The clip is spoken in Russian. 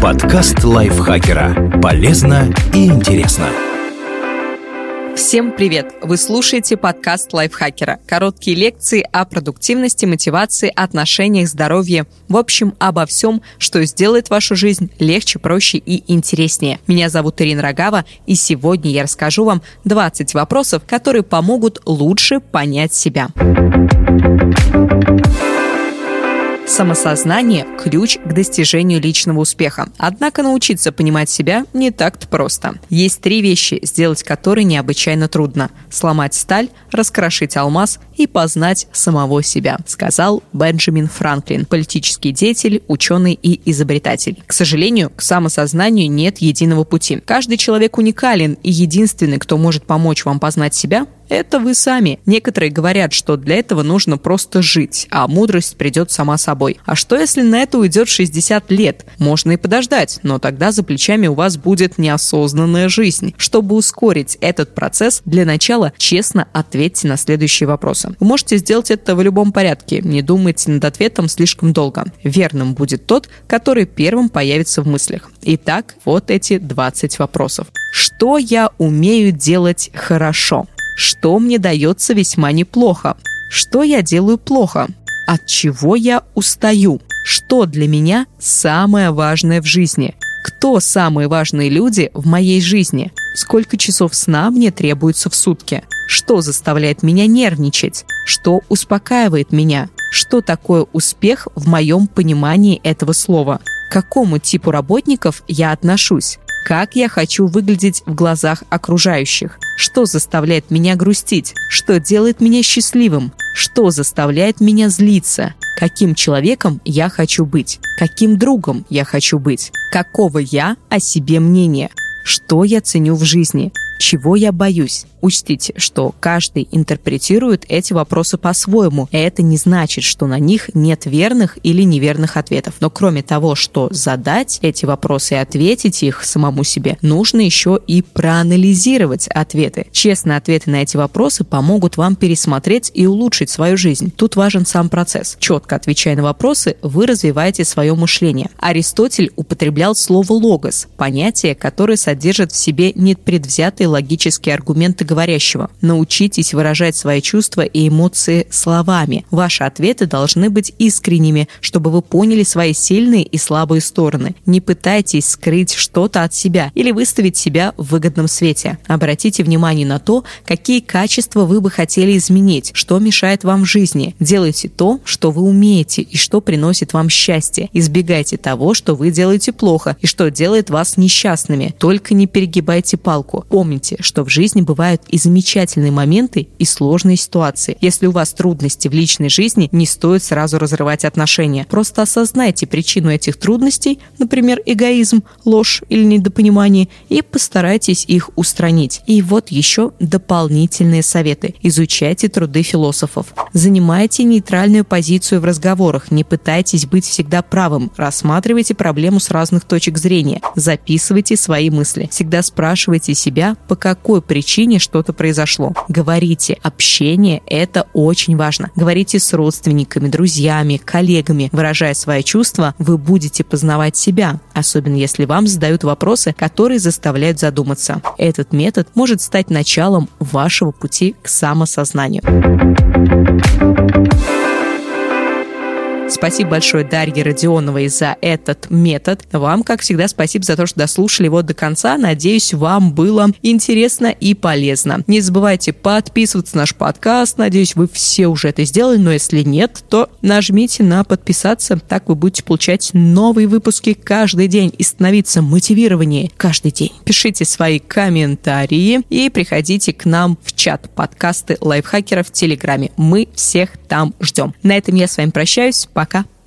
Подкаст лайфхакера. Полезно и интересно. Всем привет! Вы слушаете подкаст лайфхакера. Короткие лекции о продуктивности, мотивации, отношениях, здоровье. В общем, обо всем, что сделает вашу жизнь легче, проще и интереснее. Меня зовут Ирина Рогава, и сегодня я расскажу вам 20 вопросов, которые помогут лучше понять себя. Самосознание – ключ к достижению личного успеха. Однако научиться понимать себя не так-то просто. Есть три вещи, сделать которые необычайно трудно. Сломать сталь, раскрошить алмаз и познать самого себя, сказал Бенджамин Франклин, политический деятель, ученый и изобретатель. К сожалению, к самосознанию нет единого пути. Каждый человек уникален, и единственный, кто может помочь вам познать себя, это вы сами. Некоторые говорят, что для этого нужно просто жить, а мудрость придет сама собой. А что если на это уйдет 60 лет? Можно и подождать, но тогда за плечами у вас будет неосознанная жизнь. Чтобы ускорить этот процесс, для начала честно ответьте на следующие вопросы. Вы можете сделать это в любом порядке, не думайте над ответом слишком долго. Верным будет тот, который первым появится в мыслях. Итак, вот эти 20 вопросов. Что я умею делать хорошо? Что мне дается весьма неплохо? Что я делаю плохо? От чего я устаю? Что для меня самое важное в жизни? Кто самые важные люди в моей жизни? Сколько часов сна мне требуется в сутки? Что заставляет меня нервничать? Что успокаивает меня? Что такое успех в моем понимании этого слова? К какому типу работников я отношусь? Как я хочу выглядеть в глазах окружающих? Что заставляет меня грустить? Что делает меня счастливым? Что заставляет меня злиться? Каким человеком я хочу быть? Каким другом я хочу быть? Какого я о себе мнения? Что я ценю в жизни? Чего я боюсь? Учтите, что каждый интерпретирует эти вопросы по-своему, и это не значит, что на них нет верных или неверных ответов. Но кроме того, что задать эти вопросы и ответить их самому себе, нужно еще и проанализировать ответы. Честные ответы на эти вопросы помогут вам пересмотреть и улучшить свою жизнь. Тут важен сам процесс. Четко отвечая на вопросы, вы развиваете свое мышление. Аристотель употреблял слово «логос» – понятие, которое содержит в себе непредвзятые логические аргументы говорящего. Научитесь выражать свои чувства и эмоции словами. Ваши ответы должны быть искренними, чтобы вы поняли свои сильные и слабые стороны. Не пытайтесь скрыть что-то от себя или выставить себя в выгодном свете. Обратите внимание на то, какие качества вы бы хотели изменить, что мешает вам в жизни. Делайте то, что вы умеете и что приносит вам счастье. Избегайте того, что вы делаете плохо и что делает вас несчастными. Только не перегибайте палку. Помните, что в жизни бывают и замечательные моменты, и сложные ситуации. Если у вас трудности в личной жизни, не стоит сразу разрывать отношения. Просто осознайте причину этих трудностей, например, эгоизм, ложь или недопонимание, и постарайтесь их устранить. И вот еще дополнительные советы. Изучайте труды философов. Занимайте нейтральную позицию в разговорах. Не пытайтесь быть всегда правым. Рассматривайте проблему с разных точек зрения. Записывайте свои мысли. Всегда спрашивайте себя, по какой причине что-то произошло. Говорите. Общение – это очень важно. Говорите с родственниками, друзьями, коллегами. Выражая свои чувства, вы будете познавать себя, особенно если вам задают вопросы, которые заставляют задуматься. Этот метод может стать началом вашего пути к самосознанию. Спасибо большое Дарье Родионовой за этот метод. Вам, как всегда, спасибо за то, что дослушали его до конца. Надеюсь, вам было интересно и полезно. Не забывайте подписываться на наш подкаст. Надеюсь, вы все уже это сделали, но если нет, то нажмите на подписаться. Так вы будете получать новые выпуски каждый день и становиться мотивированнее каждый день. Пишите свои комментарии и приходите к нам в чат подкасты лайфхакеров в Телеграме. Мы всех там ждем. На этом я с вами прощаюсь.